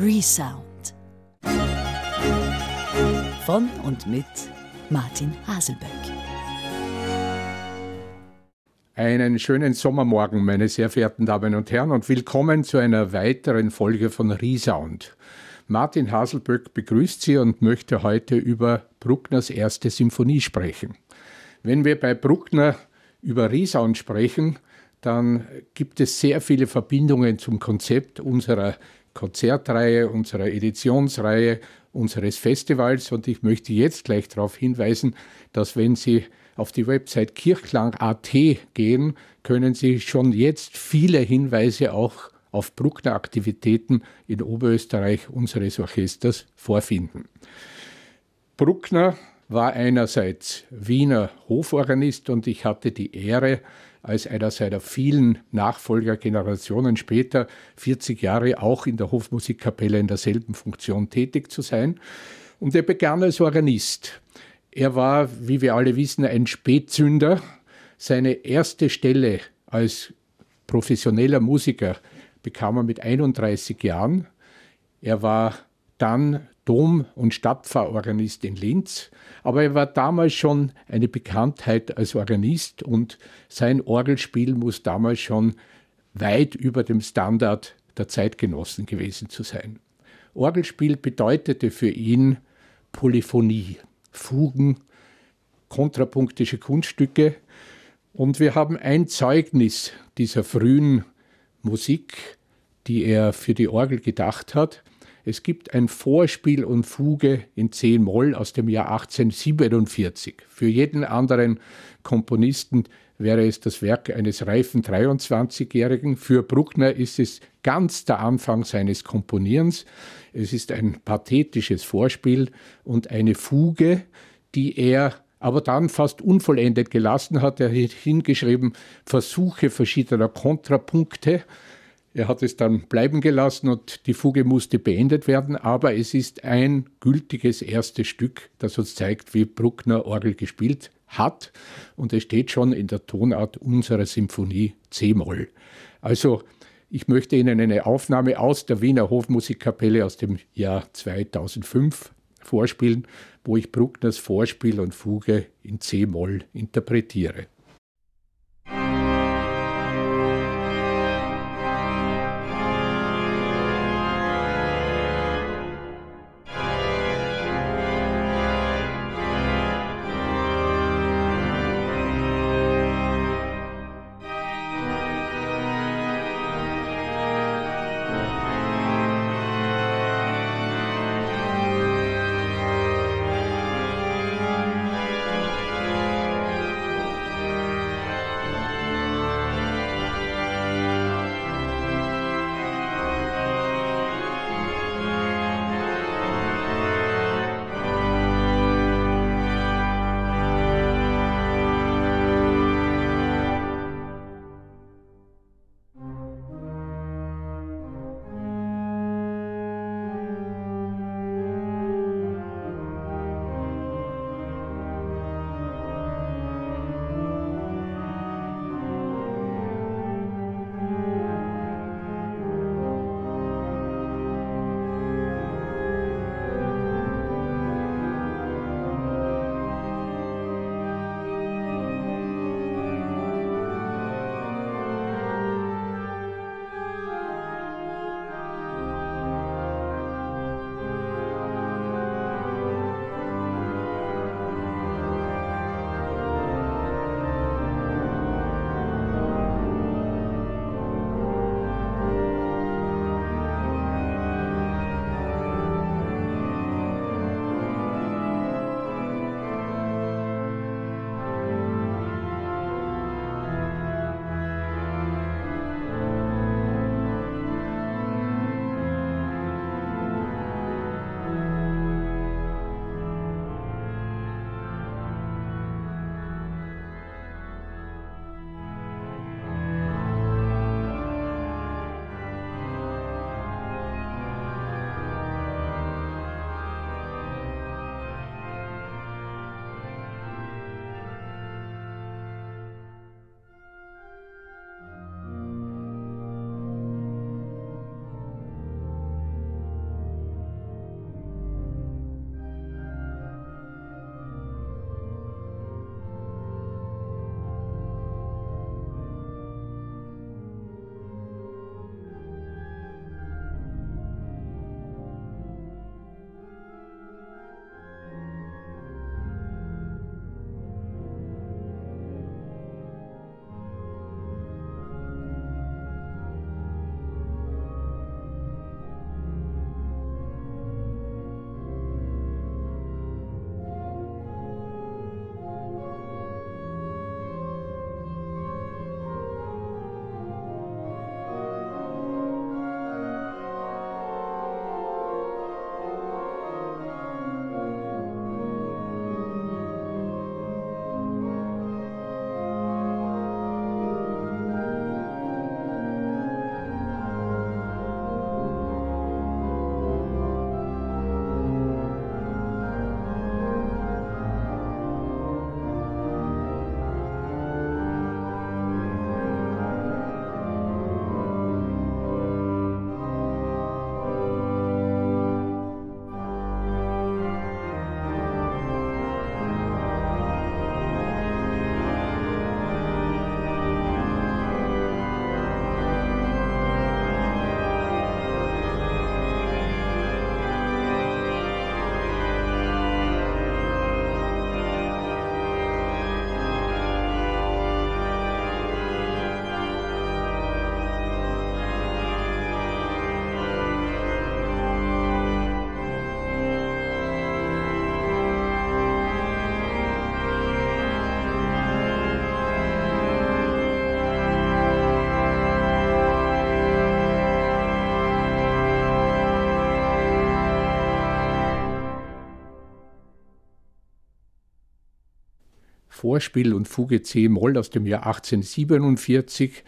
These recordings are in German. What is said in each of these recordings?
Resound. Von und mit Martin Haselböck. Einen schönen Sommermorgen, meine sehr verehrten Damen und Herren, und willkommen zu einer weiteren Folge von Resound. Martin Haselböck begrüßt Sie und möchte heute über Bruckners erste Symphonie sprechen. Wenn wir bei Bruckner über Resound sprechen, dann gibt es sehr viele Verbindungen zum Konzept unserer Konzertreihe, unserer Editionsreihe, unseres Festivals. Und ich möchte jetzt gleich darauf hinweisen, dass wenn Sie auf die Website kirchklang.at gehen, können Sie schon jetzt viele Hinweise auch auf Bruckner Aktivitäten in Oberösterreich unseres Orchesters vorfinden. Bruckner war einerseits Wiener Hoforganist und ich hatte die Ehre, als einer seiner vielen Nachfolgergenerationen später 40 Jahre auch in der Hofmusikkapelle in derselben Funktion tätig zu sein. Und er begann als Organist. Er war, wie wir alle wissen, ein Spätzünder. Seine erste Stelle als professioneller Musiker bekam er mit 31 Jahren. Er war dann Dom- und Stadtpfarrorganist in Linz, aber er war damals schon eine Bekanntheit als Organist und sein Orgelspiel muss damals schon weit über dem Standard der Zeitgenossen gewesen zu sein. Orgelspiel bedeutete für ihn Polyphonie, Fugen, kontrapunktische Kunststücke und wir haben ein Zeugnis dieser frühen Musik, die er für die Orgel gedacht hat. Es gibt ein Vorspiel und Fuge in C-Moll aus dem Jahr 1847. Für jeden anderen Komponisten wäre es das Werk eines reifen 23-Jährigen. Für Bruckner ist es ganz der Anfang seines Komponierens. Es ist ein pathetisches Vorspiel und eine Fuge, die er aber dann fast unvollendet gelassen hat. Er hat hingeschrieben Versuche verschiedener Kontrapunkte er hat es dann bleiben gelassen und die Fuge musste beendet werden, aber es ist ein gültiges erstes Stück, das uns zeigt, wie Bruckner Orgel gespielt hat und es steht schon in der Tonart unserer Symphonie C-Moll. Also ich möchte Ihnen eine Aufnahme aus der Wiener Hofmusikkapelle aus dem Jahr 2005 vorspielen, wo ich Bruckners Vorspiel und Fuge in C-Moll interpretiere. Vorspiel und Fuge C-Moll aus dem Jahr 1847,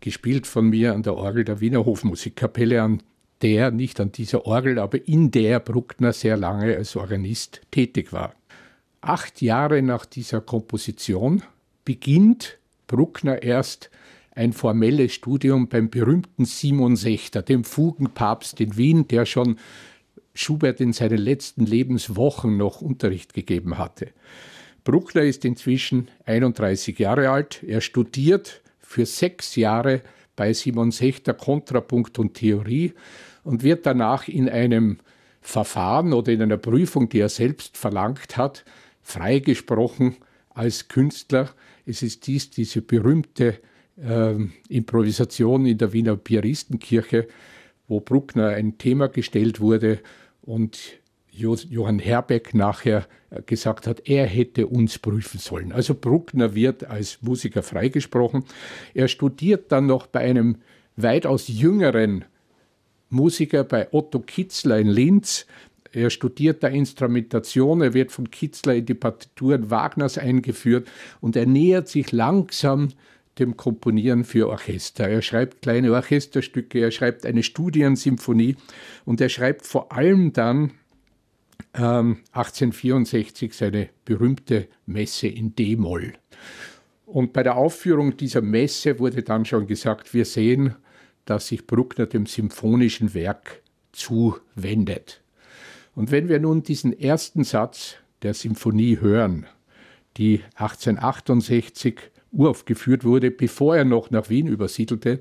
gespielt von mir an der Orgel der Wiener Hofmusikkapelle, an der, nicht an dieser Orgel, aber in der Bruckner sehr lange als Organist tätig war. Acht Jahre nach dieser Komposition beginnt Bruckner erst ein formelles Studium beim berühmten Simon Sechter, dem Fugenpapst in Wien, der schon Schubert in seinen letzten Lebenswochen noch Unterricht gegeben hatte. Bruckner ist inzwischen 31 Jahre alt. Er studiert für sechs Jahre bei Simon Sechter Kontrapunkt und Theorie und wird danach in einem Verfahren oder in einer Prüfung, die er selbst verlangt hat, freigesprochen als Künstler. Es ist dies diese berühmte äh, Improvisation in der Wiener Piaristenkirche, wo Bruckner ein Thema gestellt wurde und Johann Herbeck nachher äh, gesagt hat, er hätte uns prüfen sollen. Also Bruckner wird als Musiker freigesprochen. Er studiert dann noch bei einem weitaus jüngeren Musiker, bei Otto Kitzler in Linz. Er studiert da Instrumentation, er wird von Kitzler in die Partituren Wagners eingeführt und er nähert sich langsam dem Komponieren für Orchester. Er schreibt kleine Orchesterstücke, er schreibt eine Studiensymphonie und er schreibt vor allem dann ähm, 1864 seine berühmte Messe in D-Moll. Und bei der Aufführung dieser Messe wurde dann schon gesagt, wir sehen, dass sich Bruckner dem symphonischen Werk zuwendet. Und wenn wir nun diesen ersten Satz der Symphonie hören, die 1868 uraufgeführt wurde, bevor er noch nach Wien übersiedelte,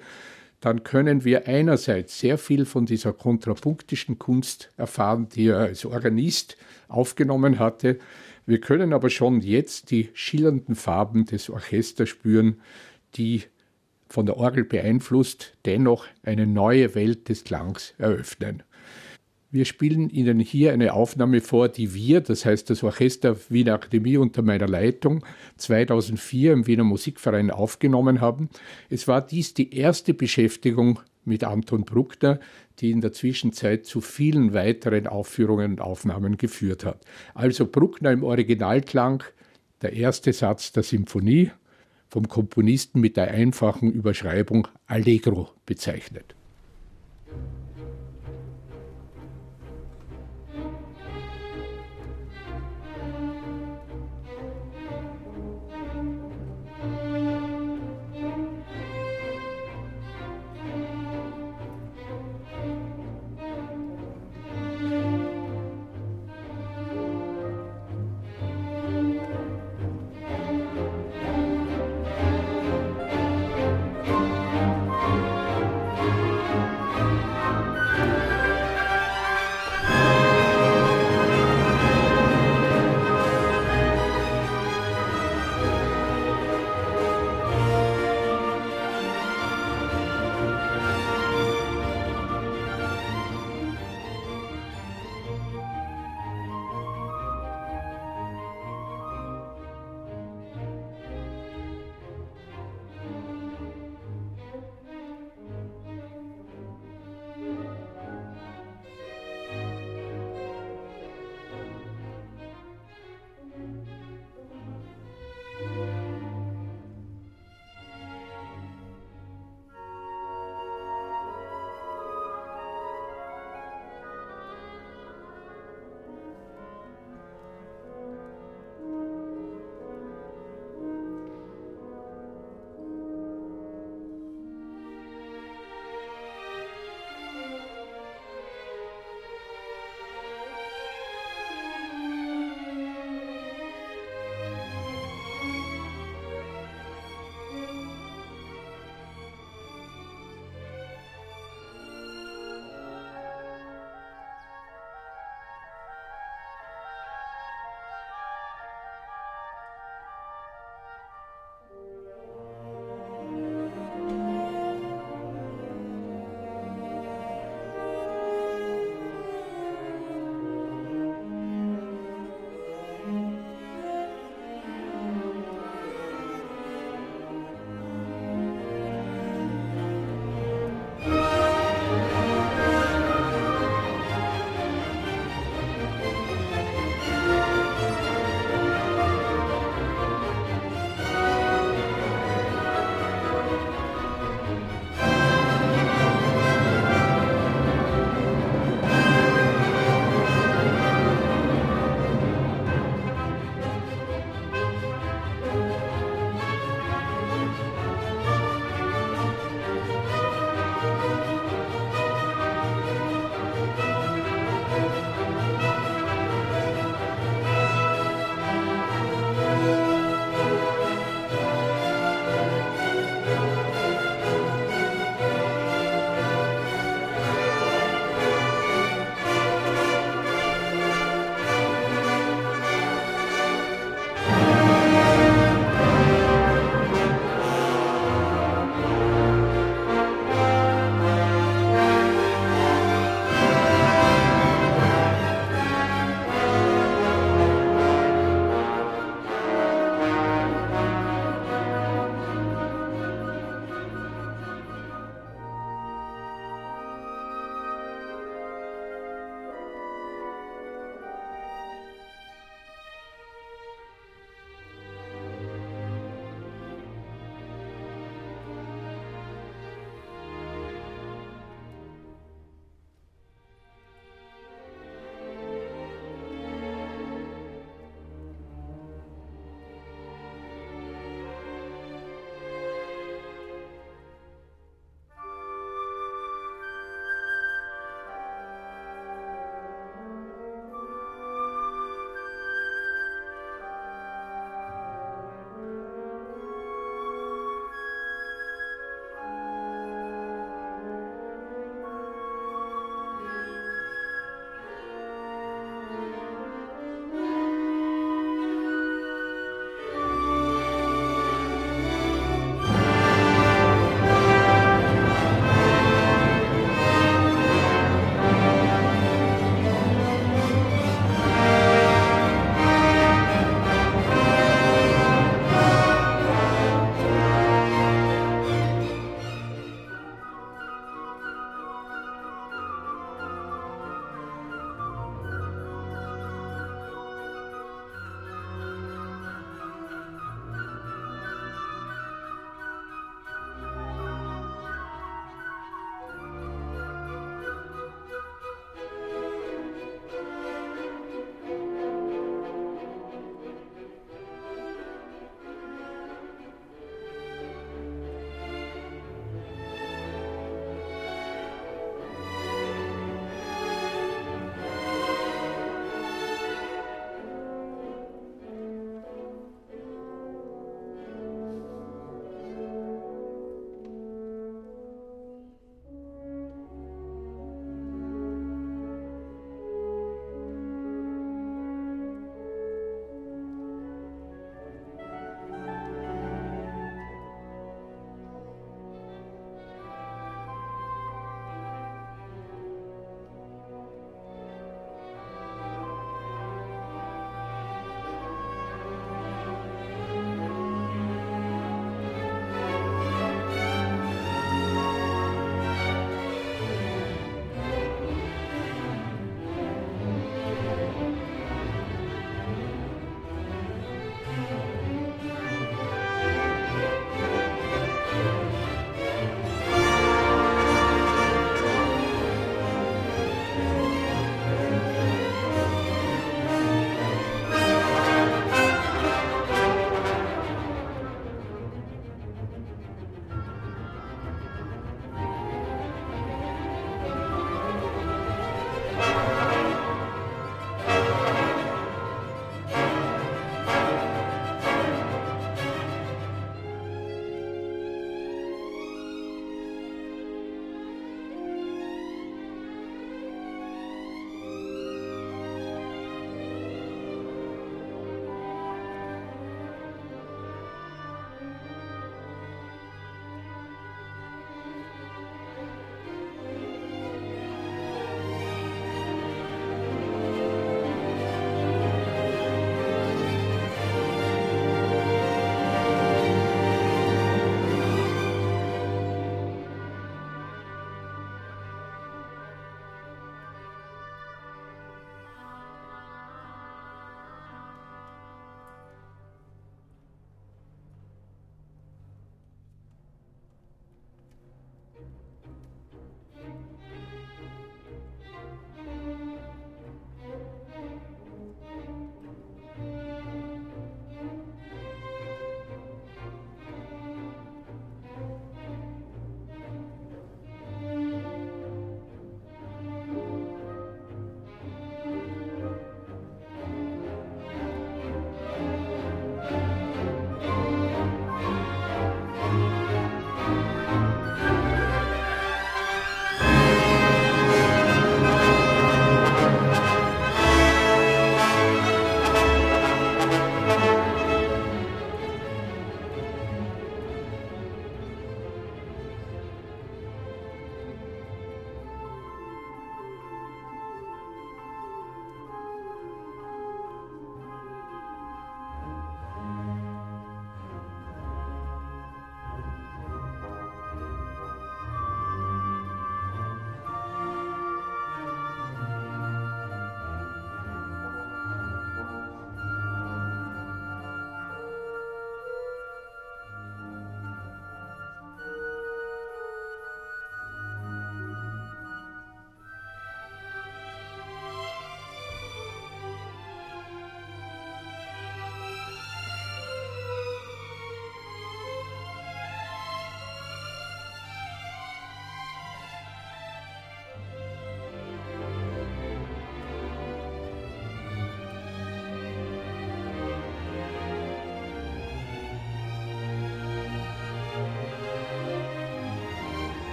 dann können wir einerseits sehr viel von dieser kontrapunktischen Kunst erfahren, die er als Organist aufgenommen hatte. Wir können aber schon jetzt die schillernden Farben des Orchesters spüren, die von der Orgel beeinflusst, dennoch eine neue Welt des Klangs eröffnen. Wir spielen Ihnen hier eine Aufnahme vor, die wir, das heißt das Orchester Wiener Akademie unter meiner Leitung, 2004 im Wiener Musikverein aufgenommen haben. Es war dies die erste Beschäftigung mit Anton Bruckner, die in der Zwischenzeit zu vielen weiteren Aufführungen und Aufnahmen geführt hat. Also Bruckner im Originalklang, der erste Satz der Symphonie, vom Komponisten mit der einfachen Überschreibung Allegro bezeichnet.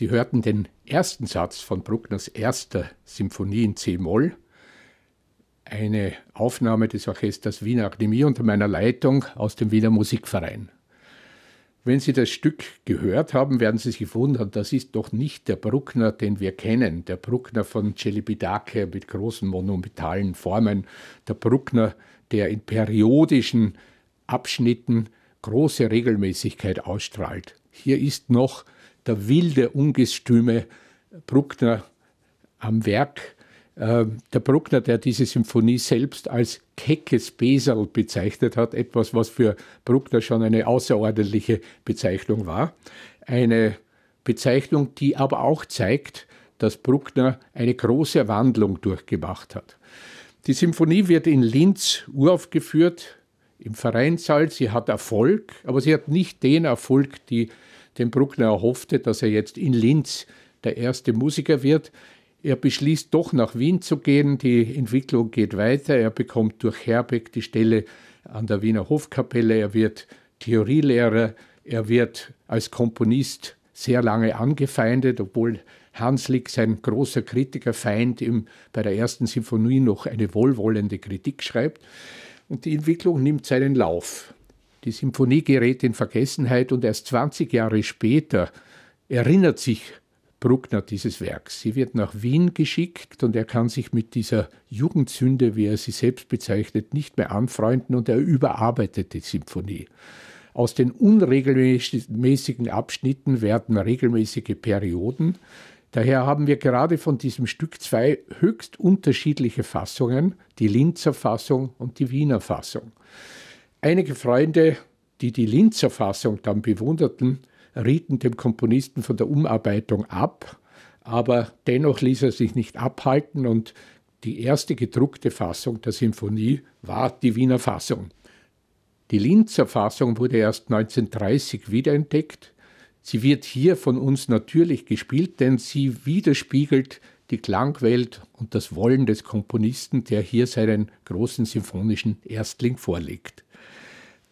Sie hörten den ersten Satz von Bruckners erster Symphonie in C-Moll, eine Aufnahme des Orchesters Wiener Akademie unter meiner Leitung aus dem Wiener Musikverein. Wenn Sie das Stück gehört haben, werden Sie sich wundern, das ist doch nicht der Bruckner, den wir kennen, der Bruckner von Celibidache mit großen monumentalen Formen, der Bruckner, der in periodischen Abschnitten große Regelmäßigkeit ausstrahlt. Hier ist noch der wilde, ungestüme Bruckner am Werk. Äh, der Bruckner, der diese Symphonie selbst als keckes Beserl bezeichnet hat, etwas, was für Bruckner schon eine außerordentliche Bezeichnung war. Eine Bezeichnung, die aber auch zeigt, dass Bruckner eine große Wandlung durchgemacht hat. Die Symphonie wird in Linz uraufgeführt, im Vereinssaal. Sie hat Erfolg, aber sie hat nicht den Erfolg, die den Bruckner erhoffte, dass er jetzt in Linz der erste Musiker wird. Er beschließt doch nach Wien zu gehen. Die Entwicklung geht weiter. Er bekommt durch Herbeck die Stelle an der Wiener Hofkapelle. Er wird Theorielehrer. Er wird als Komponist sehr lange angefeindet, obwohl Hanslick, sein großer Kritikerfeind, ihm bei der ersten Sinfonie noch eine wohlwollende Kritik schreibt. Und die Entwicklung nimmt seinen Lauf. Die Symphonie gerät in Vergessenheit und erst 20 Jahre später erinnert sich Bruckner dieses Werks. Sie wird nach Wien geschickt und er kann sich mit dieser Jugendsünde, wie er sie selbst bezeichnet, nicht mehr anfreunden und er überarbeitet die Symphonie. Aus den unregelmäßigen Abschnitten werden regelmäßige Perioden. Daher haben wir gerade von diesem Stück zwei höchst unterschiedliche Fassungen, die Linzer Fassung und die Wiener Fassung. Einige Freunde, die die Linzer Fassung dann bewunderten, rieten dem Komponisten von der Umarbeitung ab, aber dennoch ließ er sich nicht abhalten und die erste gedruckte Fassung der Sinfonie war die Wiener Fassung. Die Linzer Fassung wurde erst 1930 wiederentdeckt. Sie wird hier von uns natürlich gespielt, denn sie widerspiegelt die Klangwelt und das Wollen des Komponisten, der hier seinen großen symphonischen Erstling vorlegt.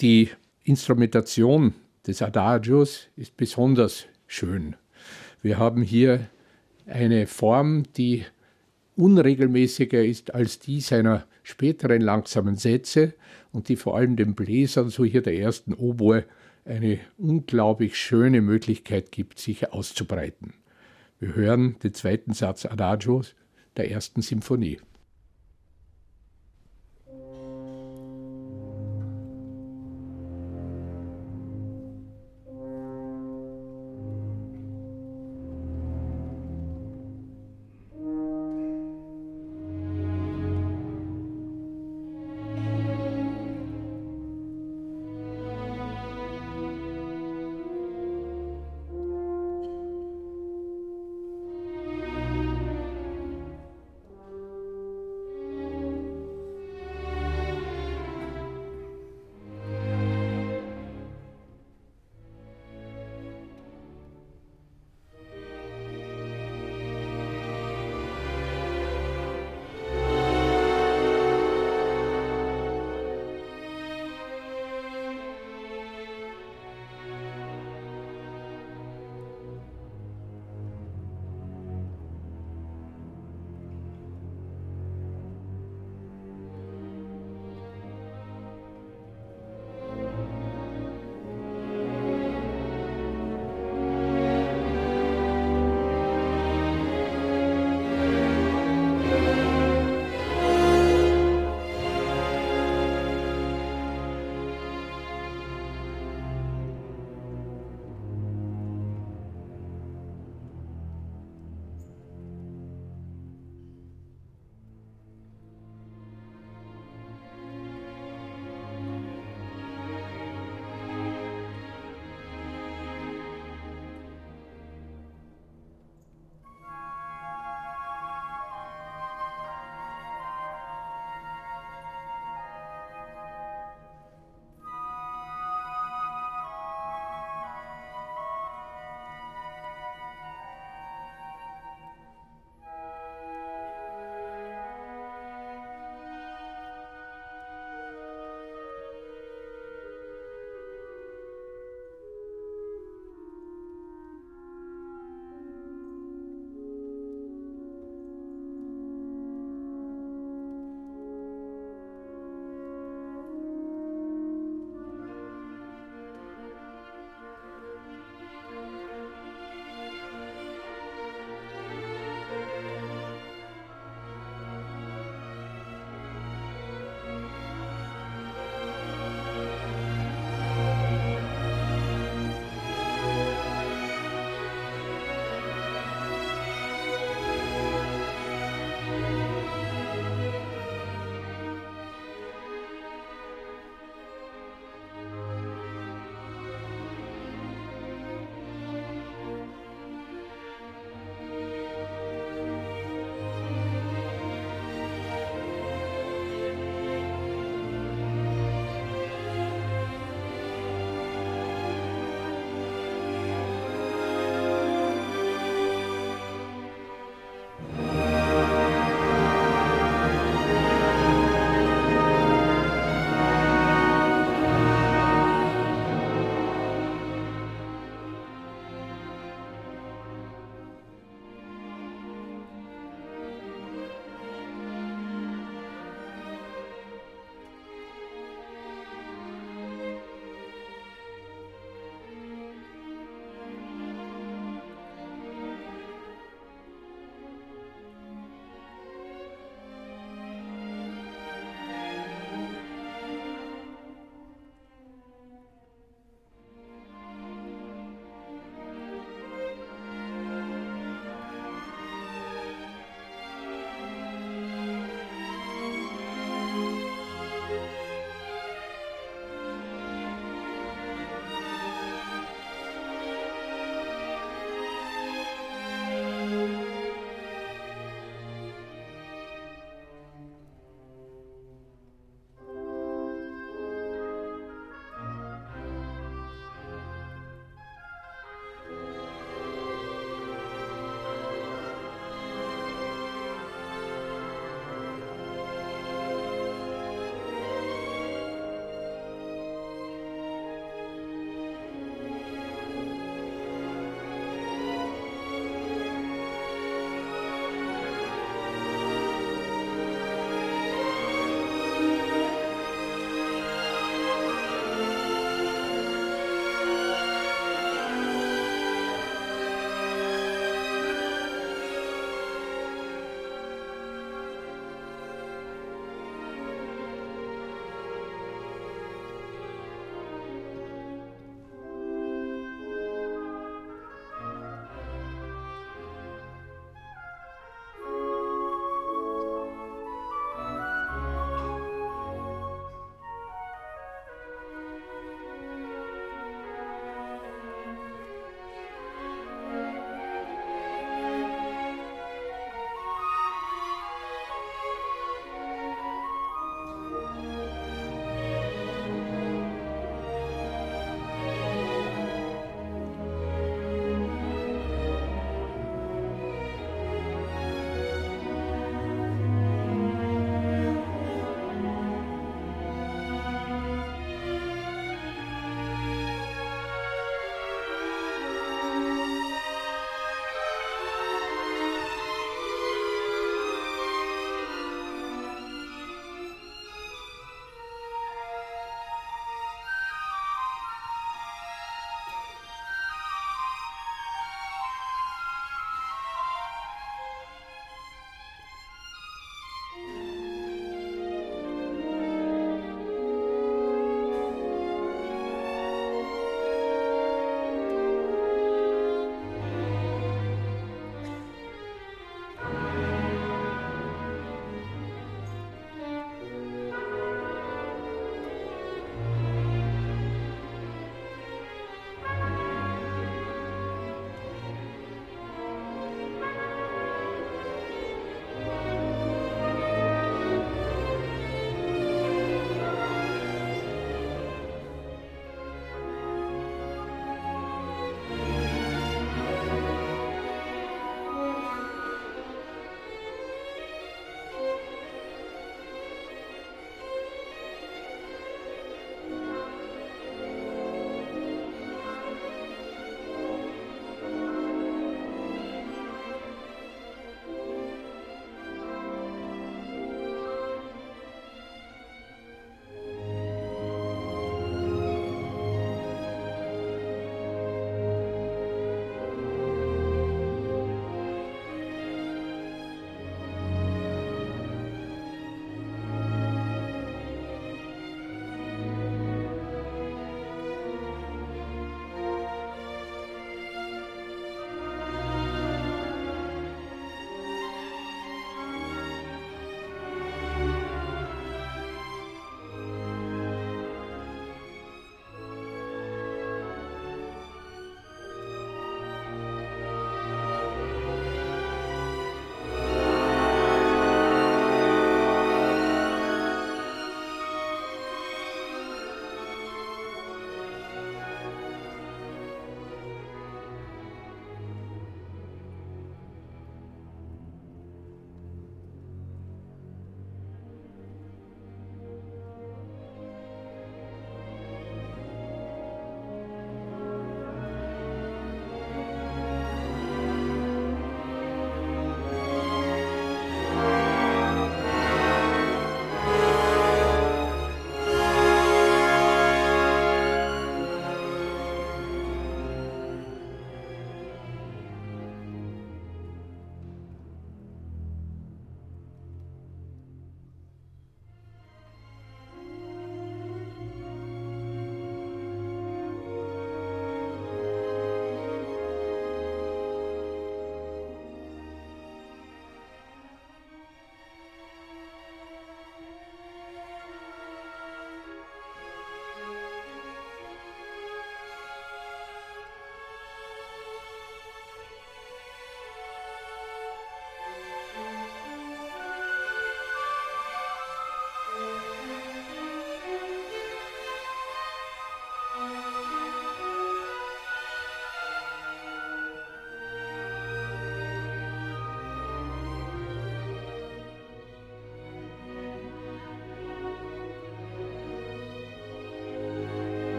Die Instrumentation des Adagios ist besonders schön. Wir haben hier eine Form, die unregelmäßiger ist als die seiner späteren langsamen Sätze und die vor allem den Bläsern, so hier der ersten Oboe, eine unglaublich schöne Möglichkeit gibt, sich auszubreiten. Wir hören den zweiten Satz Adagios der ersten Symphonie.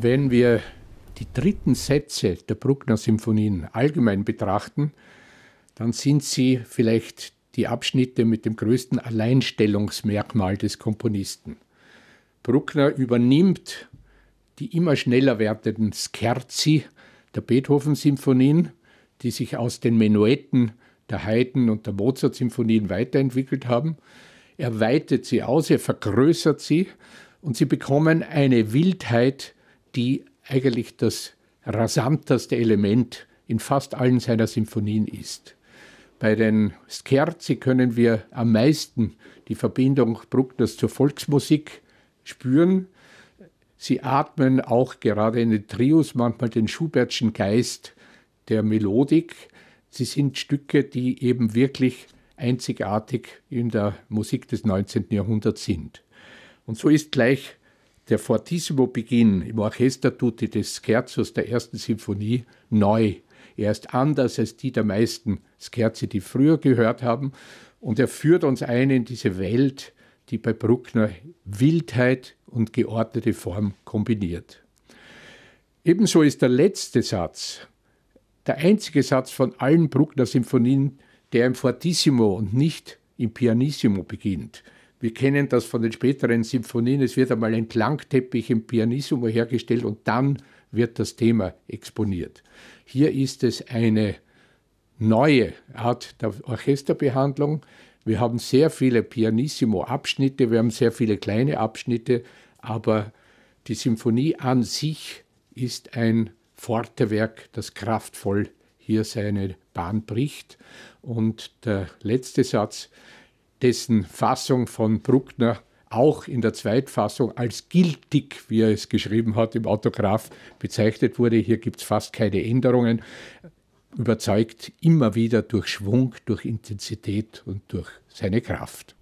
Wenn wir die dritten Sätze der Bruckner Symphonien allgemein betrachten, dann sind sie vielleicht die Abschnitte mit dem größten Alleinstellungsmerkmal des Komponisten. Bruckner übernimmt die immer schneller werdenden Scherzi der Beethoven-Symphonien, die sich aus den Menuetten der Haydn- und der Mozart-Symphonien weiterentwickelt haben. Er weitet sie aus, er vergrößert sie und sie bekommen eine Wildheit, die eigentlich das rasanteste Element in fast allen seiner Symphonien ist. Bei den Scherzi können wir am meisten die Verbindung Bruckners zur Volksmusik spüren. Sie atmen auch gerade in den Trios manchmal den Schubertschen Geist der Melodik. Sie sind Stücke, die eben wirklich einzigartig in der Musik des 19. Jahrhunderts sind. Und so ist gleich der Fortissimo-Beginn im Orchestertutti des Scherzos der ersten Sinfonie neu. Er ist anders als die der meisten Scherzi, die früher gehört haben. Und er führt uns ein in diese Welt, die bei Bruckner Wildheit und geordnete Form kombiniert. Ebenso ist der letzte Satz der einzige Satz von allen Bruckner Symphonien, der im Fortissimo und nicht im Pianissimo beginnt. Wir kennen das von den späteren Symphonien. Es wird einmal ein Klangteppich im Pianissimo hergestellt und dann wird das Thema exponiert. Hier ist es eine neue Art der Orchesterbehandlung. Wir haben sehr viele Pianissimo-Abschnitte, wir haben sehr viele kleine Abschnitte, aber die Symphonie an sich ist ein Fortewerk, das kraftvoll hier seine Bahn bricht. Und der letzte Satz, dessen Fassung von Bruckner auch in der Zweitfassung als giltig, wie er es geschrieben hat, im Autograph bezeichnet wurde. Hier gibt es fast keine Änderungen. Überzeugt immer wieder durch Schwung, durch Intensität und durch seine Kraft.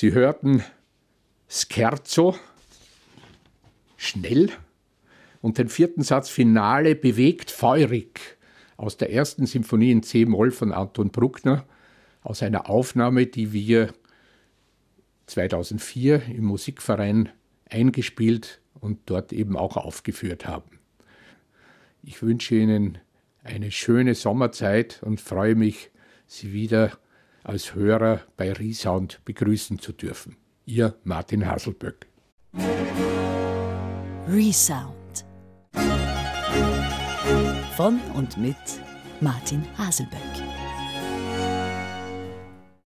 Sie hörten Scherzo, schnell, und den vierten Satz Finale bewegt, feurig, aus der ersten Symphonie in C-Moll von Anton Bruckner, aus einer Aufnahme, die wir 2004 im Musikverein eingespielt und dort eben auch aufgeführt haben. Ich wünsche Ihnen eine schöne Sommerzeit und freue mich, Sie wieder als Hörer bei Resound begrüßen zu dürfen. Ihr Martin Haselböck. Resound. Von und mit Martin Haselböck.